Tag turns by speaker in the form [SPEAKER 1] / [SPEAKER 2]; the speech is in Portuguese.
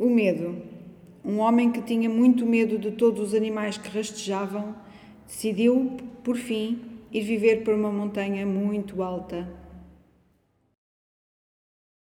[SPEAKER 1] O medo. Um homem que tinha muito medo de todos os animais que rastejavam, decidiu, por fim, ir viver para uma montanha muito alta.